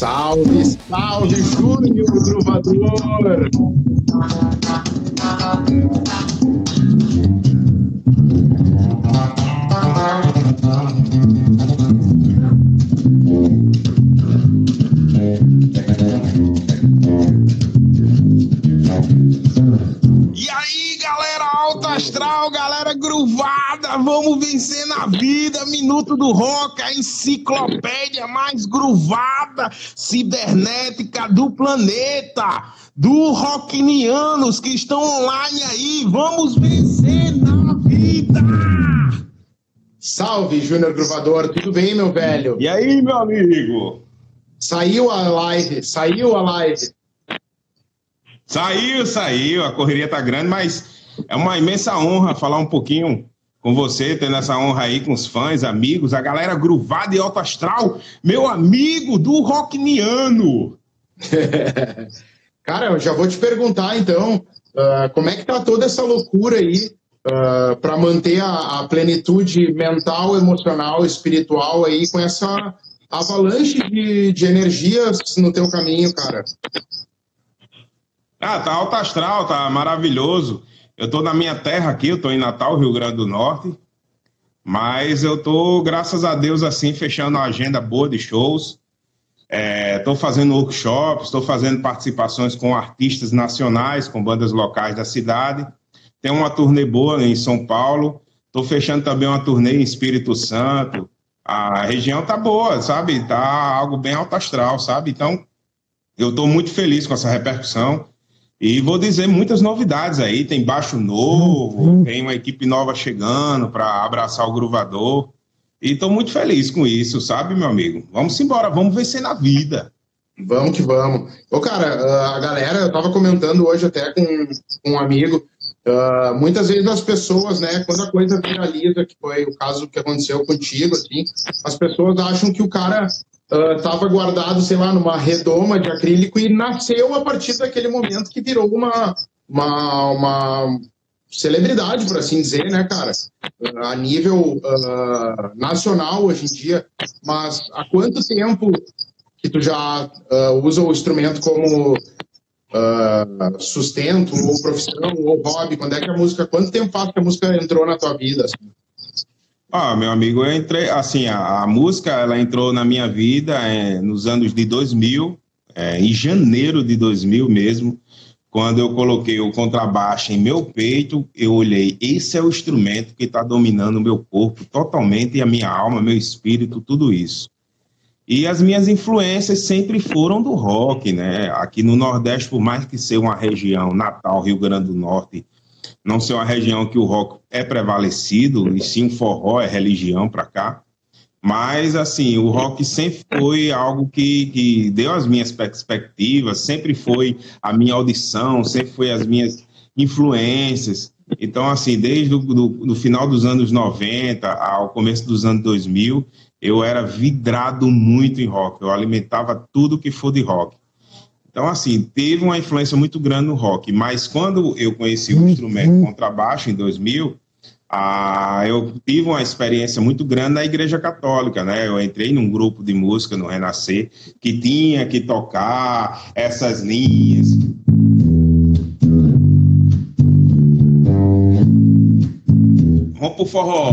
Salve, salve, Júnior Gruvador! E aí, galera alta astral, galera gruvada, vamos vencer na vida. Minuto do Rock, a enciclopédia mais gruvada cibernética do planeta. Do Rocknianos que estão online aí, vamos vencer na vida. Salve, Júnior Gruvador, tudo bem, meu velho? E aí, meu amigo? Saiu a live, saiu a live. Saiu, saiu, a correria tá grande, mas é uma imensa honra falar um pouquinho com você, tendo essa honra aí com os fãs, amigos, a galera gruvada e alto astral, meu amigo do Rockniano. Cara, eu já vou te perguntar então, uh, como é que tá toda essa loucura aí uh, para manter a, a, plenitude mental, emocional, espiritual aí com essa avalanche de, de energias no teu caminho, cara? Ah, tá alto astral, tá maravilhoso. Eu tô na minha terra aqui, eu tô em Natal, Rio Grande do Norte. Mas eu tô, graças a Deus, assim, fechando uma agenda boa de shows. Estou é, fazendo workshops, estou fazendo participações com artistas nacionais, com bandas locais da cidade. Tem uma turnê boa em São Paulo. Estou fechando também uma turnê em Espírito Santo. A região tá boa, sabe? Tá algo bem alto astral, sabe? Então, eu estou muito feliz com essa repercussão. E vou dizer muitas novidades aí. Tem baixo novo, uhum. tem uma equipe nova chegando para abraçar o gruvador. E estou muito feliz com isso, sabe, meu amigo? Vamos embora, vamos vencer na vida. Vamos que vamos. Ô, cara, a galera, eu estava comentando hoje até com, com um amigo, uh, muitas vezes as pessoas, né, quando a coisa viraliza, que foi o caso que aconteceu contigo, assim, as pessoas acham que o cara estava uh, guardado, sei lá, numa redoma de acrílico e nasceu a partir daquele momento que virou uma, uma, uma celebridade, por assim dizer, né, cara? Uh, a nível uh, nacional hoje em dia. Mas há quanto tempo que tu já usa o instrumento como sustento, ou profissão, ou hobby? Quando é que a música, quanto tempo faz que a música entrou na tua vida? Assim? Ah, meu amigo, eu entrei, assim, a, a música, ela entrou na minha vida é, nos anos de 2000, é, em janeiro de 2000 mesmo, quando eu coloquei o contrabaixo em meu peito, eu olhei, esse é o instrumento que está dominando o meu corpo totalmente, e a minha alma, meu espírito, tudo isso. E as minhas influências sempre foram do rock, né? Aqui no Nordeste, por mais que seja uma região, Natal, Rio Grande do Norte, não ser uma região que o rock é prevalecido, e sim o forró é religião para cá. Mas, assim, o rock sempre foi algo que, que deu as minhas perspectivas, sempre foi a minha audição, sempre foi as minhas influências. Então, assim, desde o final dos anos 90 ao começo dos anos 2000, eu era vidrado muito em rock. Eu alimentava tudo que for de rock. Então, assim, teve uma influência muito grande no rock, mas quando eu conheci o instrumento contrabaixo em 2000, ah, eu tive uma experiência muito grande na Igreja Católica, né? Eu entrei num grupo de música no Renascer que tinha que tocar essas linhas. Vamos pro forró.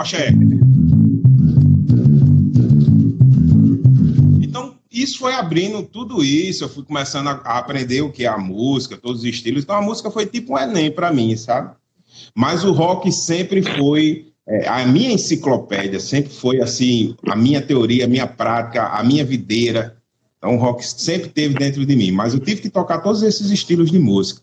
Axé. Então, isso foi abrindo tudo isso. Eu fui começando a aprender o que é a música, todos os estilos. Então, a música foi tipo um Enem para mim, sabe? Mas o rock sempre foi é, a minha enciclopédia sempre foi assim, a minha teoria, a minha prática, a minha videira. Então, o rock sempre teve dentro de mim, mas eu tive que tocar todos esses estilos de música.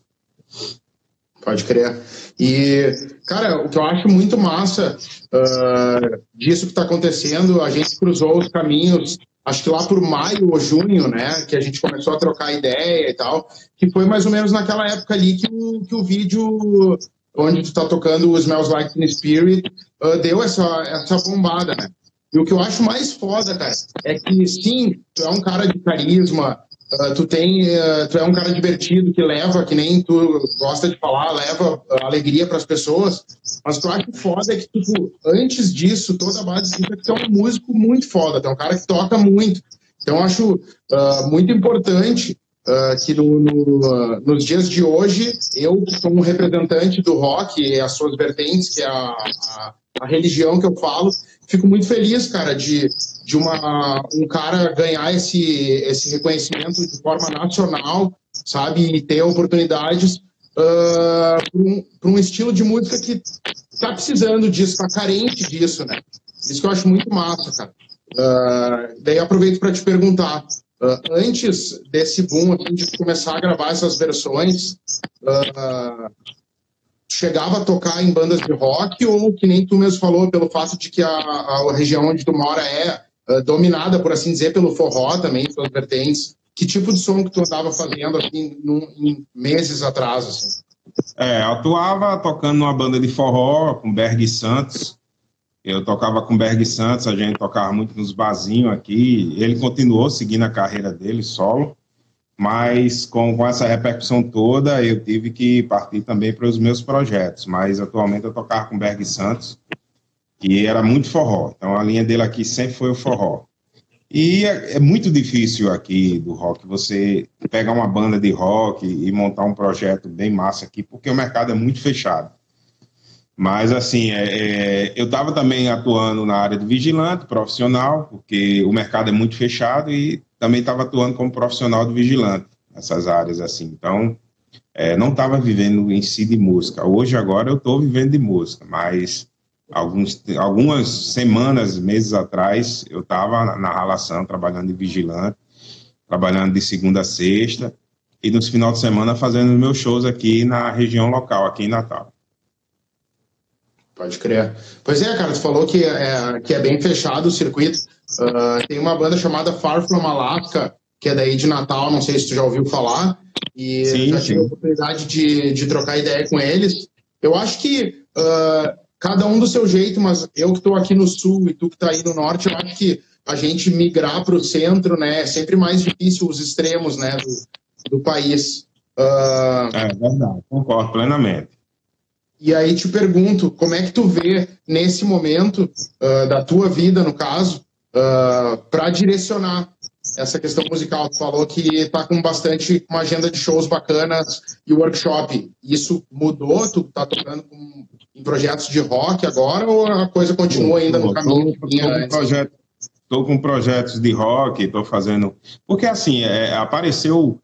Pode crer. E, cara, o que eu acho muito massa uh, disso que está acontecendo, a gente cruzou os caminhos, acho que lá por maio ou junho, né, que a gente começou a trocar ideia e tal, que foi mais ou menos naquela época ali que o, que o vídeo onde tu tá tocando o Smells Like Spirit uh, deu essa, essa bombada, né? E o que eu acho mais foda, cara, é que sim, tu é um cara de carisma, uh, tu tem, uh, tu é um cara divertido que leva, que nem tu gosta de falar, leva alegria para as pessoas. Mas tu acha foda é que, tipo, antes disso, toda a base tu é um músico muito foda, tu é um cara que toca muito. Então, eu acho uh, muito importante que no, no, nos dias de hoje, eu, sou um representante do rock e as suas vertentes, que é a, a, a, religião que eu falo, fico muito feliz, cara, de, de uma, um cara ganhar esse, esse reconhecimento de forma nacional, sabe, e ter oportunidades uh, para um, um, estilo de música que está precisando disso, está carente disso, né? Isso que eu acho muito massa, cara. Uh, daí aproveito para te perguntar, Uh, antes desse boom, assim, de começar a gravar essas versões, uh, chegava a tocar em bandas de rock ou, que nem tu mesmo falou, pelo fato de que a, a região onde tu mora é uh, dominada, por assim dizer, pelo forró também, pelas vertentes. Que tipo de som que tu andava fazendo, assim, num, em meses atrás, assim? É, atuava tocando numa banda de forró com Berg Santos, eu tocava com Berg Santos, a gente tocava muito nos barzinhos aqui. Ele continuou seguindo a carreira dele solo, mas com, com essa repercussão toda, eu tive que partir também para os meus projetos. Mas atualmente eu tocava com Berg Santos, que era muito forró. Então a linha dele aqui sempre foi o forró. E é, é, muito difícil aqui do rock você pegar uma banda de rock e montar um projeto bem massa aqui, porque o mercado é muito fechado. Mas, assim, é, é, eu estava também atuando na área de vigilante profissional, porque o mercado é muito fechado, e também estava atuando como profissional de vigilante nessas áreas, assim. Então, é, não estava vivendo em si de música. Hoje, agora, eu estou vivendo de música, mas alguns, algumas semanas, meses atrás, eu estava na relação, trabalhando de vigilante, trabalhando de segunda a sexta, e nos finais de semana fazendo meus shows aqui na região local, aqui em Natal. Pode crer. Pois é, cara, tu falou que é, que é bem fechado o circuito. Uh, tem uma banda chamada Far From Alaska, que é daí de Natal, não sei se tu já ouviu falar. E sim, já tive a oportunidade de, de trocar ideia com eles. Eu acho que uh, cada um do seu jeito, mas eu que estou aqui no sul e tu que está aí no norte, eu acho que a gente migrar para o centro, né, é sempre mais difícil os extremos, né, do, do país. Uh... É verdade, concordo plenamente. E aí te pergunto, como é que tu vê nesse momento uh, da tua vida, no caso, uh, para direcionar essa questão musical? Tu falou que está com bastante uma agenda de shows bacanas e workshop. Isso mudou? Tu está tocando com, em projetos de rock agora ou a coisa continua ainda no caminho? Estou com projetos de rock, estou fazendo. Porque assim, é, apareceu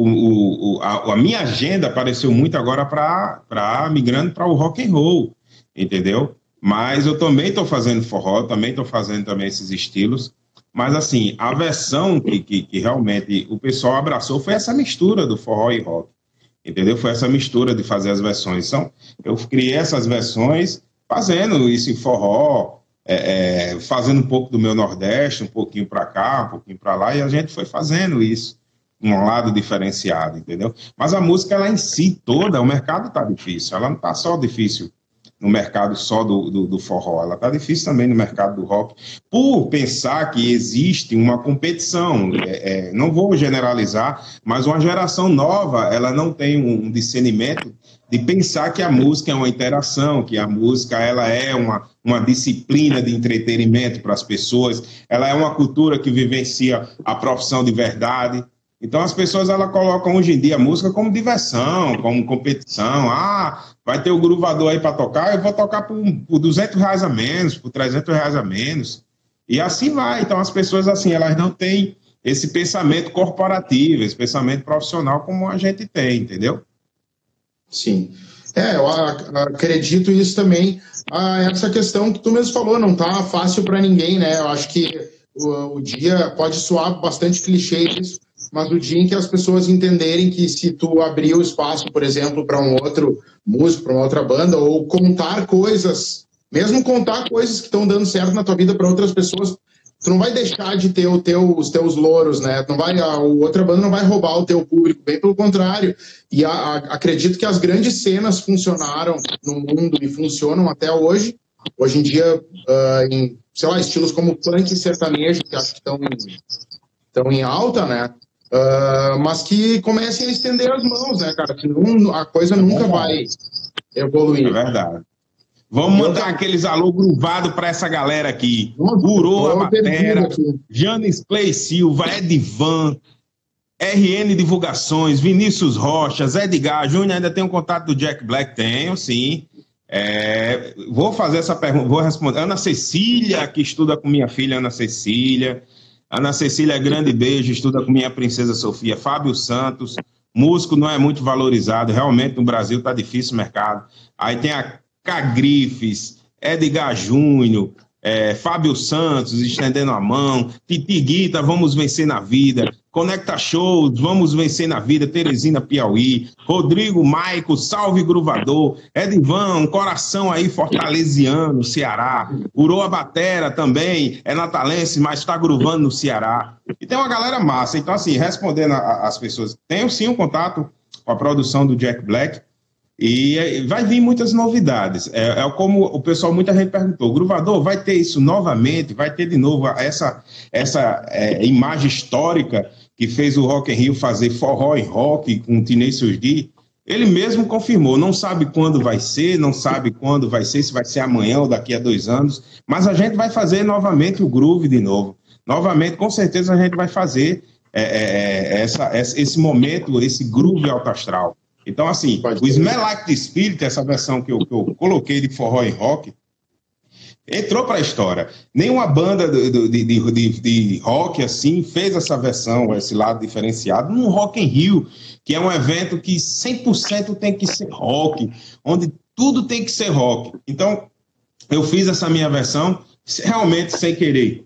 o, o, a, a, minha agenda apareceu muito agora para migrando para o rock and roll, entendeu? Mas eu também estou fazendo forró, também estou fazendo também esses estilos. Mas assim, a versão que, que, que, realmente o pessoal abraçou foi essa mistura do forró e rock, entendeu? Foi essa mistura de fazer as versões. Então, eu criei essas versões fazendo isso em forró, é, é, fazendo um pouco do meu Nordeste, um pouquinho para cá, um pouquinho para lá, e a gente foi fazendo isso um lado diferenciado, entendeu? Mas a música, ela em si toda, o mercado está difícil, ela não está só difícil no mercado só do, do, do forró, ela está difícil também no mercado do rock, por pensar que existe uma competição, é, é, não vou generalizar, mas uma geração nova, ela não tem um discernimento de pensar que a música é uma interação, que a música ela é uma, uma disciplina de entretenimento para as pessoas, ela é uma cultura que vivencia a profissão de verdade, então as pessoas ela colocam hoje em dia a música como diversão, como competição. Ah, vai ter o gruvador aí para tocar, eu vou tocar por, por 200 reais a menos, por 300 reais a menos. E assim vai. Então as pessoas assim, elas não têm esse pensamento corporativo, esse pensamento profissional como a gente tem, entendeu? Sim. É, eu acredito isso também. Ah, essa questão que tu mesmo falou, não tá fácil para ninguém, né? Eu acho que o, o dia pode soar bastante clichê isso, mas o dia em que as pessoas entenderem que se tu abrir o espaço, por exemplo, para um outro músico, para uma outra banda, ou contar coisas, mesmo contar coisas que estão dando certo na tua vida para outras pessoas, tu não vai deixar de ter o teu, os teus louros, né? não vai, a, outra banda não vai roubar o teu público, bem pelo contrário. E a, a, acredito que as grandes cenas funcionaram no mundo e funcionam até hoje. Hoje em dia, uh, em sei lá, estilos como punk e sertanejo, que acho que estão estão em alta, né? Uh, mas que comecem a estender as mãos, né, cara? Senão a coisa nunca é vai evoluir. É verdade. Vamos mandar aqueles alô gruvado para essa galera aqui. Uroa Batera, Janis Clay Silva, Edvan, RN Divulgações, Vinícius Rochas, Edgar Júnior, ainda tem um contato do Jack Black? Tenho, sim. É, vou fazer essa pergunta, vou responder. Ana Cecília, que estuda com minha filha Ana Cecília. Ana Cecília, grande beijo, estuda com minha princesa Sofia. Fábio Santos, músico não é muito valorizado, realmente no Brasil está difícil o mercado. Aí tem a Cagrifes, Edgar Júnior, é, Fábio Santos estendendo a mão, Titi Guita, vamos vencer na vida, Conecta Shows, vamos vencer na vida, Teresina Piauí, Rodrigo Maico, Salve Gruvador, Edivan, coração aí fortalesiano, Ceará, Uroa Batera também, é natalense, mas está gruvando no Ceará. E tem uma galera massa, então assim, respondendo às pessoas, tenho sim um contato com a produção do Jack Black, e vai vir muitas novidades. É, é, como o pessoal, muita gente perguntou: Gruvador, vai ter isso novamente? Vai ter de novo essa, essa é, imagem histórica que fez o Rock in Rio fazer forró e rock com o Tenacious D? Ele mesmo confirmou, não sabe quando vai ser, não sabe quando vai ser, se vai ser amanhã ou daqui a dois anos, mas a gente vai fazer novamente o groove de novo. Novamente, com certeza a gente vai fazer é, é, é essa, esse momento, esse groove alto astral. Então, assim, Pode o Smell Like the Spirit, essa versão que eu, que eu coloquei de forró e rock, entrou para a história. Nenhuma banda de, de, de, de, rock assim fez essa versão, esse lado diferenciado, num Rock in Rio, que é um evento que 100% tem que ser rock, onde tudo tem que ser rock. Então, eu fiz essa minha versão realmente sem querer.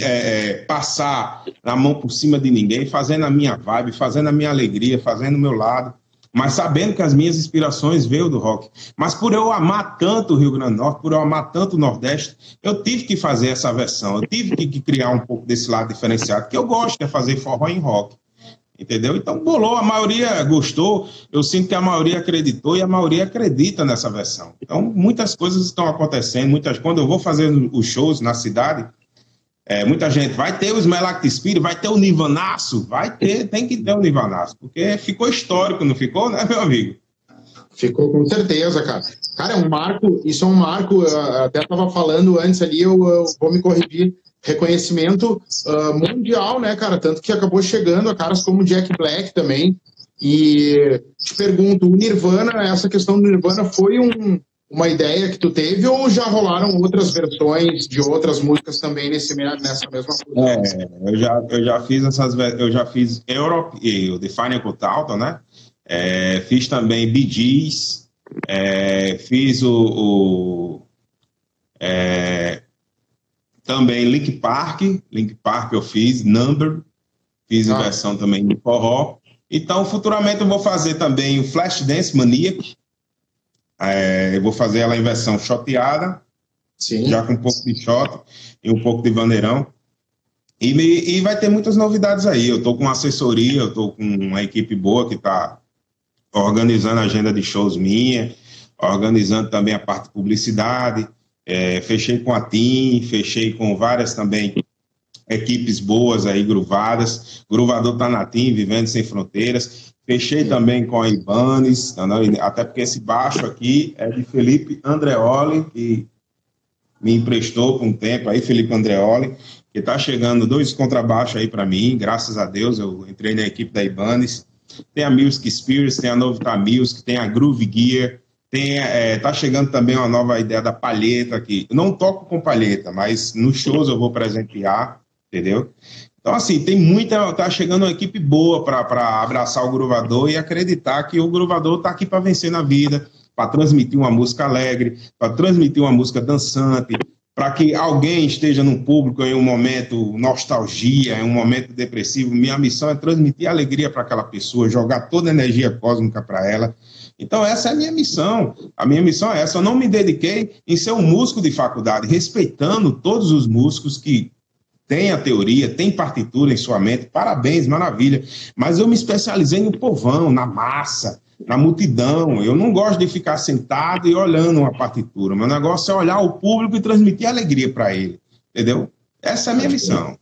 É, é, passar na mão por cima de ninguém, fazendo a minha vibe, fazendo a minha alegria, fazendo o meu lado mas sabendo que as minhas inspirações veio do rock. Mas por eu amar tanto o Rio Grande do Norte, por eu amar tanto o Nordeste, eu tive que fazer essa versão, eu tive que, criar um pouco desse lado diferenciado, que eu gosto de fazer forró em rock. Entendeu? Então bolou, a maioria gostou, eu sinto que a maioria acreditou e a maioria acredita nessa versão. Então muitas coisas estão acontecendo, muitas quando eu vou fazer os shows na cidade, é, muita gente vai ter o Smelak Spirit, vai ter o Nivanaço, vai ter, tem que ter o Nivanaço, porque ficou histórico, não ficou, né, meu amigo? Ficou com certeza, cara. Cara, é um marco, isso é um marco, até estava falando antes ali, eu, eu, vou me corrigir, reconhecimento uh, mundial, né, cara? Tanto que acabou chegando a caras como Jack Black também. E te pergunto, o Nirvana, essa questão do Nirvana foi um, uma ideia que tu teve ou já rolaram outras versões de outras músicas também nesse, nessa mesma coisa? É, eu já, eu já fiz essas eu já fiz Europe e o Define Total, né? É, fiz também Gees, é, fiz o, o é, também Link Park, Link Park eu fiz, Number, fiz ah. versão também de forró. Então, futuramente eu vou fazer também o Flashdance Maniac, é, eu vou fazer ela em versão shoteada, Sim. já com um pouco de shot e um pouco de bandeirão. E, me, e vai ter muitas novidades aí. Eu estou com assessoria, eu estou com uma equipe boa que está organizando a agenda de shows minha, organizando também a parte de publicidade. É, fechei com a TIM, fechei com várias também equipes boas aí, gruvadas. Gruvador está na TIM, Vivendo Sem Fronteiras. Fechei também com a Ibanez, até porque esse baixo aqui é de Felipe Andreoli, que me emprestou por um tempo aí, Felipe Andreoli, que está chegando dois contrabaixos aí para mim, graças a Deus, eu entrei na equipe da Ibanez. Tem a Music Spirits, tem a Novita Music, tem a Groove Gear, tem, é, tá chegando também uma nova ideia da palheta aqui. Eu não toco com palheta, mas nos shows eu vou presentear, entendeu? Então, assim, tem muita. Tá chegando uma equipe boa para abraçar o Gruvador e acreditar que o Gruvador está aqui para vencer na vida, para transmitir uma música alegre, para transmitir uma música dançante, para que alguém esteja no público em um momento nostalgia, em um momento depressivo. Minha missão é transmitir alegria para aquela pessoa, jogar toda a energia cósmica para ela. Então, essa é a minha missão. A minha missão é essa. Eu não me dediquei em ser um músico de faculdade, respeitando todos os músicos que tem a teoria, tem partitura em sua mente, parabéns, maravilha. Mas eu me especializei no povão, na massa, na multidão. Eu não gosto de ficar sentado e olhando uma partitura. Meu negócio é olhar o público e transmitir alegria para ele. entendeu? Essa é a minha missão.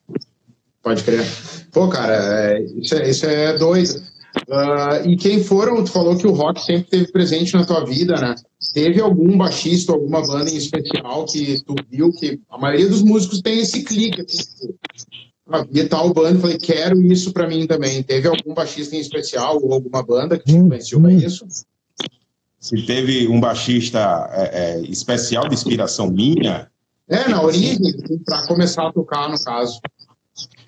Pode crer. Pô, cara, é, isso, é, isso é doido. Uh, e quem foram, tu falou que o rock sempre esteve presente na tua vida, né? Teve algum baixista, alguma banda em especial que tu viu que a maioria dos músicos tem esse clique, assim, tipo, ah, vi tal banda, falei, quero isso para mim também. Teve algum baixista em especial ou alguma banda que te influenciou pra isso? Se teve um baixista é, é, especial de inspiração minha. É, na origem, para começar a tocar, no caso.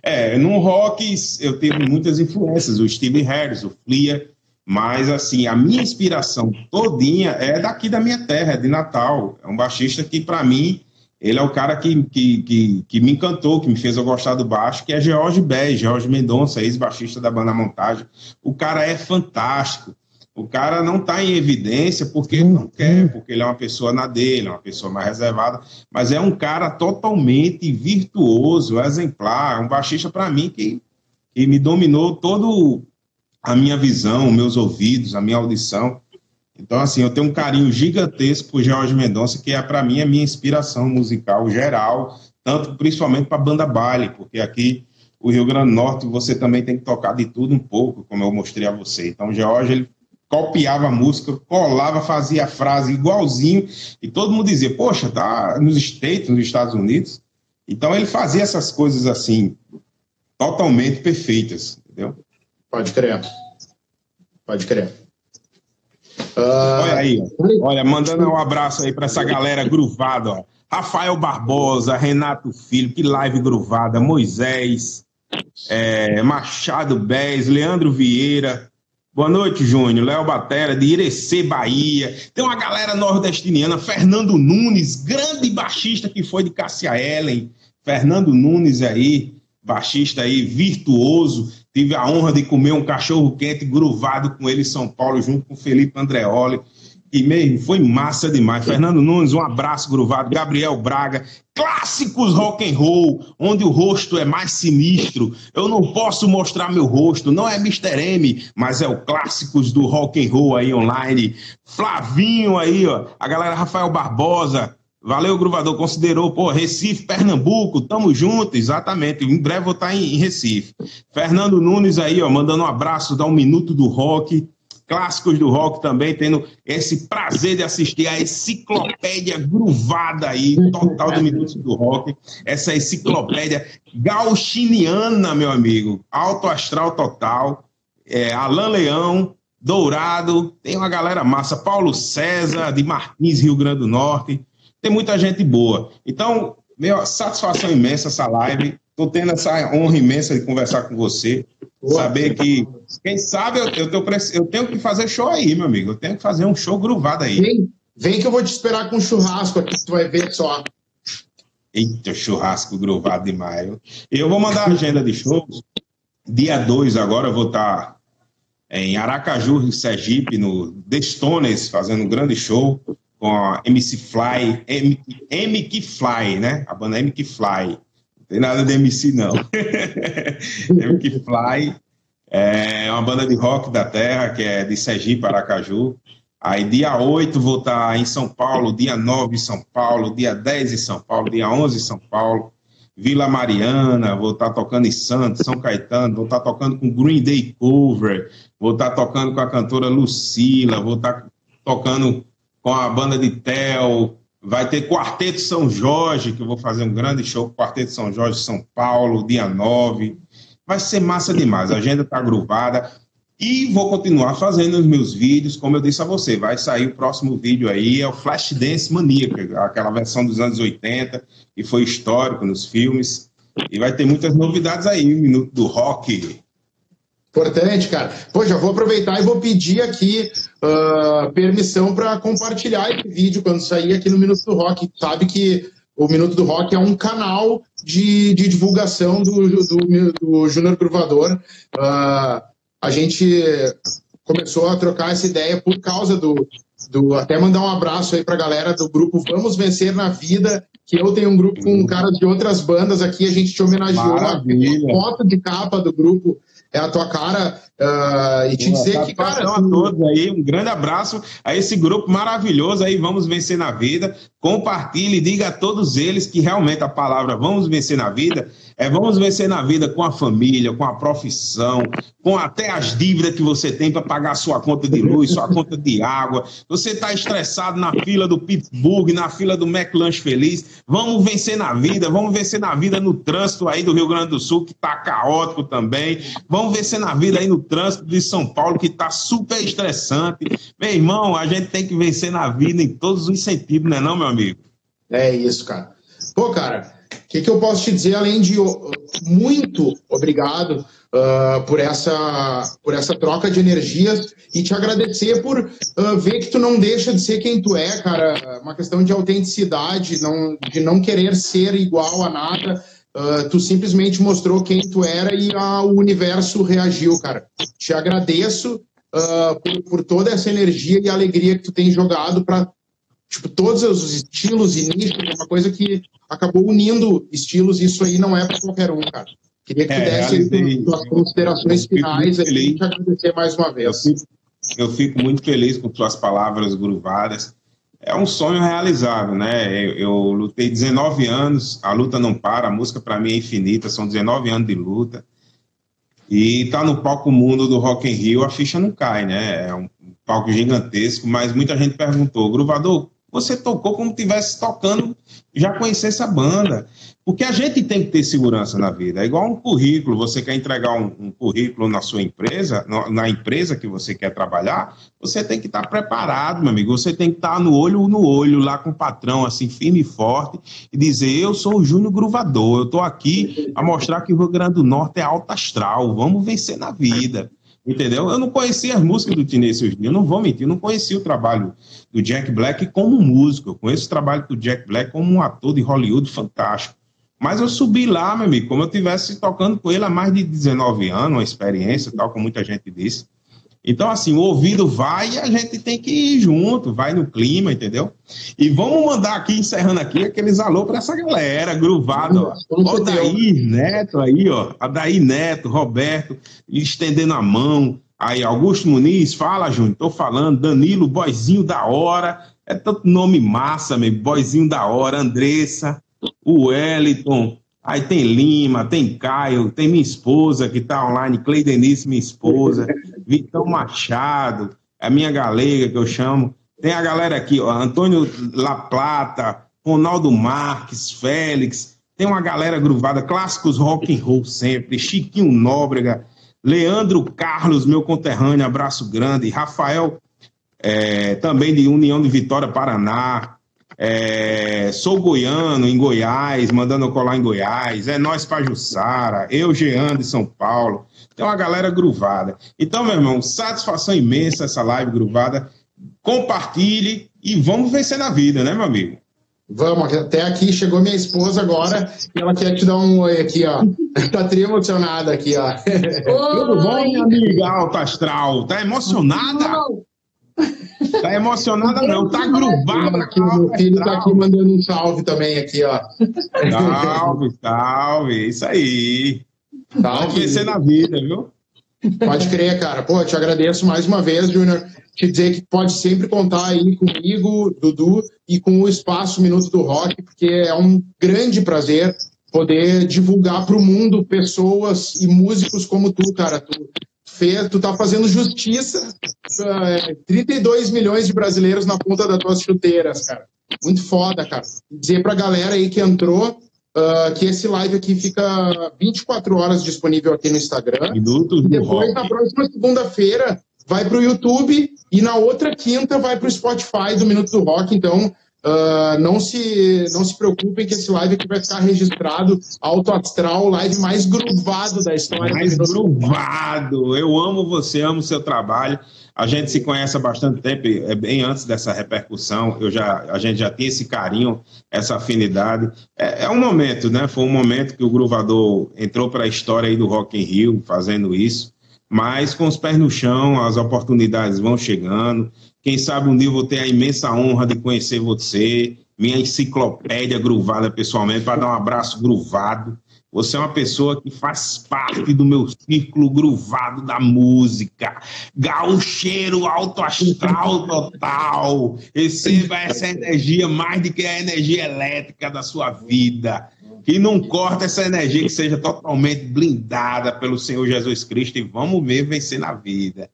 É, no rock eu tive muitas influências, o Steve Harris, o Flea, mas assim, a minha inspiração todinha é daqui da minha terra, é de Natal. É um baixista que, para mim, ele é o cara que, que, que, que, me encantou, que me fez eu gostar do baixo, que é George Bé, George Mendonça, ex-baixista da banda Montagem. O cara é fantástico. O cara não está em evidência porque ele não quer, porque ele é uma pessoa na dele, é uma pessoa mais reservada, mas é um cara totalmente virtuoso, exemplar, um baixista para mim que, que me dominou todo a minha visão, meus ouvidos, a minha audição. Então, assim, eu tenho um carinho gigantesco por Jorge Mendonça, que é para mim a minha inspiração musical geral, tanto principalmente para a banda baile, porque aqui o Rio Grande do Norte você também tem que tocar de tudo um pouco, como eu mostrei a você. Então, Jorge ele copiava a música, colava, fazia a frase igualzinho, e todo mundo dizia, poxa, tá nos States, nos Estados Unidos. Então ele fazia essas coisas assim, totalmente perfeitas, entendeu? Pode crer. Pode crer. Uh... Olha aí, ó. olha, mandando um abraço aí para essa galera gruvada, ó. Rafael Barbosa, Renato Filho, que live gruvada, Moisés, é, Machado Bez, Leandro Vieira, Boa noite, Júnior. Léo Batera, de Irecê, Bahia. Tem uma galera nordestiniana, Fernando Nunes, grande baixista que foi de Cássia Ellen. Fernando Nunes aí, baixista aí, virtuoso. Tive a honra de comer um cachorro quente gruvado com ele em São Paulo, junto com Felipe Andreoli. E mesmo, foi massa demais. Fernando Nunes, um abraço gruvado. Gabriel Braga, clássicos rock and roll, onde o rosto é mais sinistro. Eu não posso mostrar meu rosto, não é Mr. M, mas é o clássicos do rock and roll aí online. Flavinho aí, ó, a galera Rafael Barbosa. Valeu, Gruvador. Considerou, pô, Recife, Pernambuco, tamo junto, exatamente. Em breve vou estar em, em Recife. Fernando Nunes aí, ó, mandando um abraço, dá um minuto do rock clássicos do rock também, tendo esse prazer de assistir a enciclopédia gruvada aí, total do Minutos do Rock, essa enciclopédia gauchiniana, meu amigo, alto astral total, é, Alain Leão, Dourado, tem uma galera massa, Paulo César, de Martins, Rio Grande do Norte, tem muita gente boa. Então, meu, satisfação imensa essa live, Estou tendo essa honra imensa de conversar com você. Boa, saber que, quem sabe, eu, eu, tô, eu, tenho que fazer show aí, meu amigo. Eu tenho que fazer um show gruvado aí. Vem, vem que eu vou te esperar com um churrasco aqui, tu vai ver só. Eita, churrasco gruvado demais. Eu vou mandar a agenda de shows. Dia 2 agora eu vou estar tá em Aracaju, Sergipe, no The Stones, fazendo um grande show com a MC Fly, M, M Fly, né? A banda M Fly tem nada de MC, não. MK Fly é uma banda de rock da terra, que é de Sergipe, Aracaju. Aí, dia 8, vou estar em São Paulo, dia 9 em São Paulo, dia 10 em São Paulo, dia 11 em São Paulo, Vila Mariana, vou estar tocando em Santos, São Caetano, vou estar tocando com Green Day Cover, vou estar tocando com a cantora Lucila, vou estar tocando com a banda de Tel, Vai ter Quarteto São Jorge, que eu vou fazer um grande show, Quarteto São Jorge, São Paulo, dia 9. Vai ser massa demais, a agenda está gruvada. E vou continuar fazendo os meus vídeos, como eu disse a você, vai sair o próximo vídeo aí, é o Flashdance Maníaca, aquela versão dos anos 80, que foi histórico nos filmes. E vai ter muitas novidades aí, Minuto do Rock, Importante, cara. Pô, já vou aproveitar e vou pedir aqui uh, permissão para compartilhar esse vídeo quando sair aqui no Minuto do Rock. Sabe que o Minuto do Rock é um canal de, de divulgação do, do, do Júnior Gruvador. Uh, a gente começou a trocar essa ideia por causa do, do. Até mandar um abraço aí para a galera do grupo Vamos Vencer na Vida, que eu tenho um grupo com caras de outras bandas aqui, a gente te homenageou. Maravilha. A foto de capa do grupo é a tua cara. Uh, e te Boa, dizer que, cara. A todos aí, um grande abraço a esse grupo maravilhoso aí, Vamos Vencer na Vida. Compartilhe, diga a todos eles que realmente a palavra Vamos Vencer na Vida é vamos vencer na vida com a família, com a profissão, com até as dívidas que você tem para pagar sua conta de luz, sua conta de água. Você está estressado na fila do Pittsburgh, na fila do McLanche Feliz. Vamos vencer na vida, vamos vencer na vida no trânsito aí do Rio Grande do Sul, que está caótico também. Vamos vencer na vida aí no trânsito de São Paulo, que está super estressante. Meu irmão, a gente tem que vencer na vida em todos os sentidos, não é não, meu amigo? É isso, cara. Pô, cara, o que, que, eu posso te dizer além de muito obrigado uh, por, essa, por essa troca de energias e te agradecer por uh, ver que tu não deixa de ser quem tu é, cara. Uma questão de autenticidade, não, de não querer ser igual a nada. Uh, tu simplesmente mostrou quem tu era e o universo reagiu, cara. Te agradeço por, por toda essa energia e alegria que tu tem jogado para tipo, todos os estilos e nichos, é uma coisa que acabou unindo estilos, isso aí não é para qualquer um, cara. Queria que é, desse suas considerações finais e te agradecer mais uma vez. Eu fico, eu fico, muito feliz com suas palavras gruvadas. É um sonho realizado, né? Eu, eu lutei 19 anos, a luta não para, a música para mim é infinita, são 19 anos de luta. E tá no palco mundo do Rock in Rio, a ficha não cai, né? É um palco gigantesco, mas muita gente perguntou, Gruvador, você tocou como estivesse tocando, já conhecesse a banda. Porque a gente tem que ter segurança na vida. É igual um currículo. Você quer entregar um, um currículo na sua empresa, na empresa que você quer trabalhar, você tem que estar preparado, meu amigo. Você tem que estar no olho no olho, lá com o patrão, assim, firme e forte, e dizer: Eu sou o Júnior Gruvador, eu estou aqui a mostrar que o Rio Grande do Norte é alto astral, vamos vencer na vida. Entendeu? Eu não conhecia as músicas do Teenage eu não vou mentir, eu não conhecia o trabalho do Jack Black como músico, eu conheço o trabalho do Jack Black como um ator de Hollywood fantástico. Mas eu subi lá, meu amigo, como eu estivesse tocando com ele há mais de 19 anos, uma experiência, tal como muita gente disse. Então, assim, o ouvido vai e a gente tem que ir junto, vai no clima, entendeu? E vamos mandar aqui, encerrando aqui, aqueles alô para essa galera, gruvado, ó. Daí Neto aí, ó. Daí Neto, Roberto, estendendo a mão. Aí, Augusto Muniz, fala, Júnior, tô falando. Danilo, boizinho da hora. É tanto nome massa, meu, boizinho da hora. Andressa, o Wellington, Aí tem Lima, tem Caio, tem minha esposa que está online, Cleidenice, minha esposa, Vitão Machado, a minha galega que eu chamo. Tem a galera aqui, ó, Antônio La Plata, Ronaldo Marques, Félix, tem uma galera gruvada, clássicos rock and roll sempre, Chiquinho Nóbrega, Leandro Carlos, meu conterrâneo, abraço grande, Rafael, é, também de União de Vitória, Paraná, é, sou goiano, em Goiás, mandando colar em Goiás. É nós Pajussara, eu, Jean de São Paulo. Tem uma galera gruvada. Então, meu irmão, satisfação imensa essa live gruvada. Compartilhe e vamos vencer na vida, né, meu amigo? Vamos, até aqui chegou minha esposa agora e ela quer te dar um oi aqui, ó. Tá tri emocionada aqui, ó. Tudo bom, minha amiga alta astral? Tá emocionada? Não. Tá emocionada não, tá gruvada. Aqui, meu filho tá aqui mandando um salve também aqui, ó. Salve, salve, isso aí. Tá Vamos vencer na vida, viu? Pode crer, cara. Pô, te agradeço mais uma vez, Júnior. Te dizer que pode sempre contar aí comigo, Dudu, e com o Espaço Minuto do Rock, porque é um grande prazer poder divulgar para o mundo pessoas e músicos como tu, cara. Tu fez, tu tá fazendo justiça. É, 32 milhões de brasileiros na ponta das tuas chuteiras, cara. Muito foda, cara. Dizer pra galera aí que entrou uh, que esse live aqui fica 24 horas disponível aqui no Instagram. Minutos e depois, na próxima segunda-feira, vai pro YouTube e na outra quinta vai pro Spotify do Minuto do Rock. Então, Uh, não, se, não se preocupem que esse live aqui vai ficar registrado alto astral, live mais gruvado da história. Mais gruvado. Eu amo você, amo seu trabalho. A gente se conhece há bastante tempo, é bem antes dessa repercussão, eu já, a gente já tinha esse carinho, essa afinidade. É, é um momento, né? Foi um momento que o Gruvador entrou para a história aí do Rock in Rio, fazendo isso. Mas com os pés no chão, as oportunidades vão chegando. Quem sabe um dia eu vou ter a imensa honra de conhecer você, minha enciclopédia gruvada pessoalmente, para dar um abraço gruvado. Você é uma pessoa que faz parte do meu círculo gruvado da música. Gaucheiro alto astral total. Receba essa energia mais do que a energia elétrica da sua vida. Que não corta essa energia, que seja totalmente blindada pelo Senhor Jesus Cristo e vamos mesmo vencer na vida.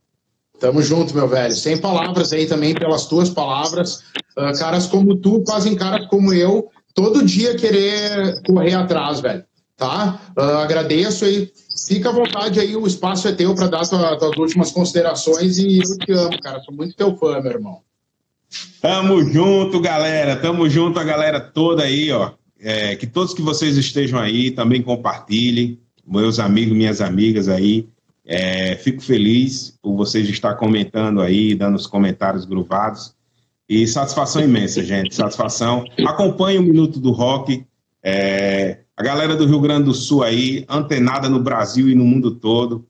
Tamo junto, meu velho. Sem palavras aí também, pelas tuas palavras. Uh, caras como tu fazem caras como eu todo dia querer correr atrás, velho tá? Uh, agradeço aí. Fica à vontade aí, o espaço é teu para dar tua, tuas últimas considerações e eu te amo, cara. Sou muito teu fã, meu irmão. Tamo junto, galera. Tamo junto, a galera toda aí, ó. É, que todos que vocês estejam aí também compartilhem. Meus amigos, minhas amigas aí. É, fico feliz por vocês estar comentando aí, dando os comentários gruvados. E satisfação imensa, gente. Satisfação. Acompanhe o Minuto do Rock. É, a galera do Rio Grande do Sul aí, antenada no Brasil e no mundo todo.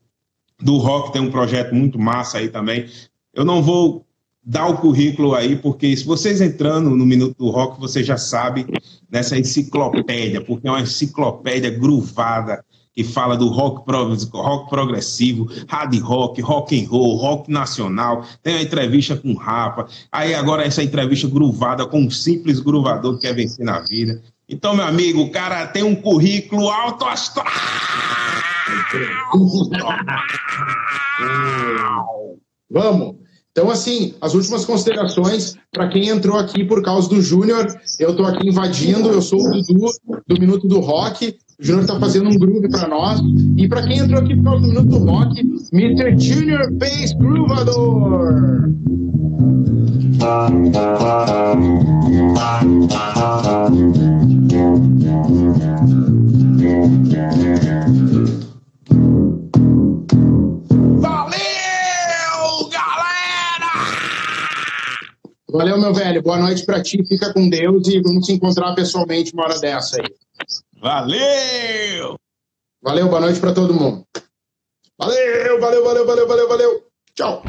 Do rock tem um projeto muito massa aí também. Eu não vou dar o currículo aí, porque se vocês entrando no Minuto do Rock, você já sabe nessa enciclopédia, porque é uma enciclopédia gruvada que fala do rock, rock progressivo, hard rock, rock and roll, rock nacional. Tem uma entrevista com o Rafa. Aí agora essa entrevista gruvada com um simples gruvador que quer vencer na vida. Então, meu amigo, o cara tem um currículo alto astral. Vamos. Então, assim, as últimas considerações para quem entrou aqui por causa do Júnior, eu estou aqui invadindo, eu sou o Dudu do Minuto do Rock, o Júnior está fazendo um groove para nós. E para quem entrou aqui por causa do Minuto do Rock, Mr. Junior Bass Groovador. Boa noite para ti. Fica com Deus e vamos se encontrar pessoalmente uma hora dessa aí. Valeu! Valeu, boa noite para todo mundo. Valeu, valeu, valeu, valeu, valeu, valeu. Tchau.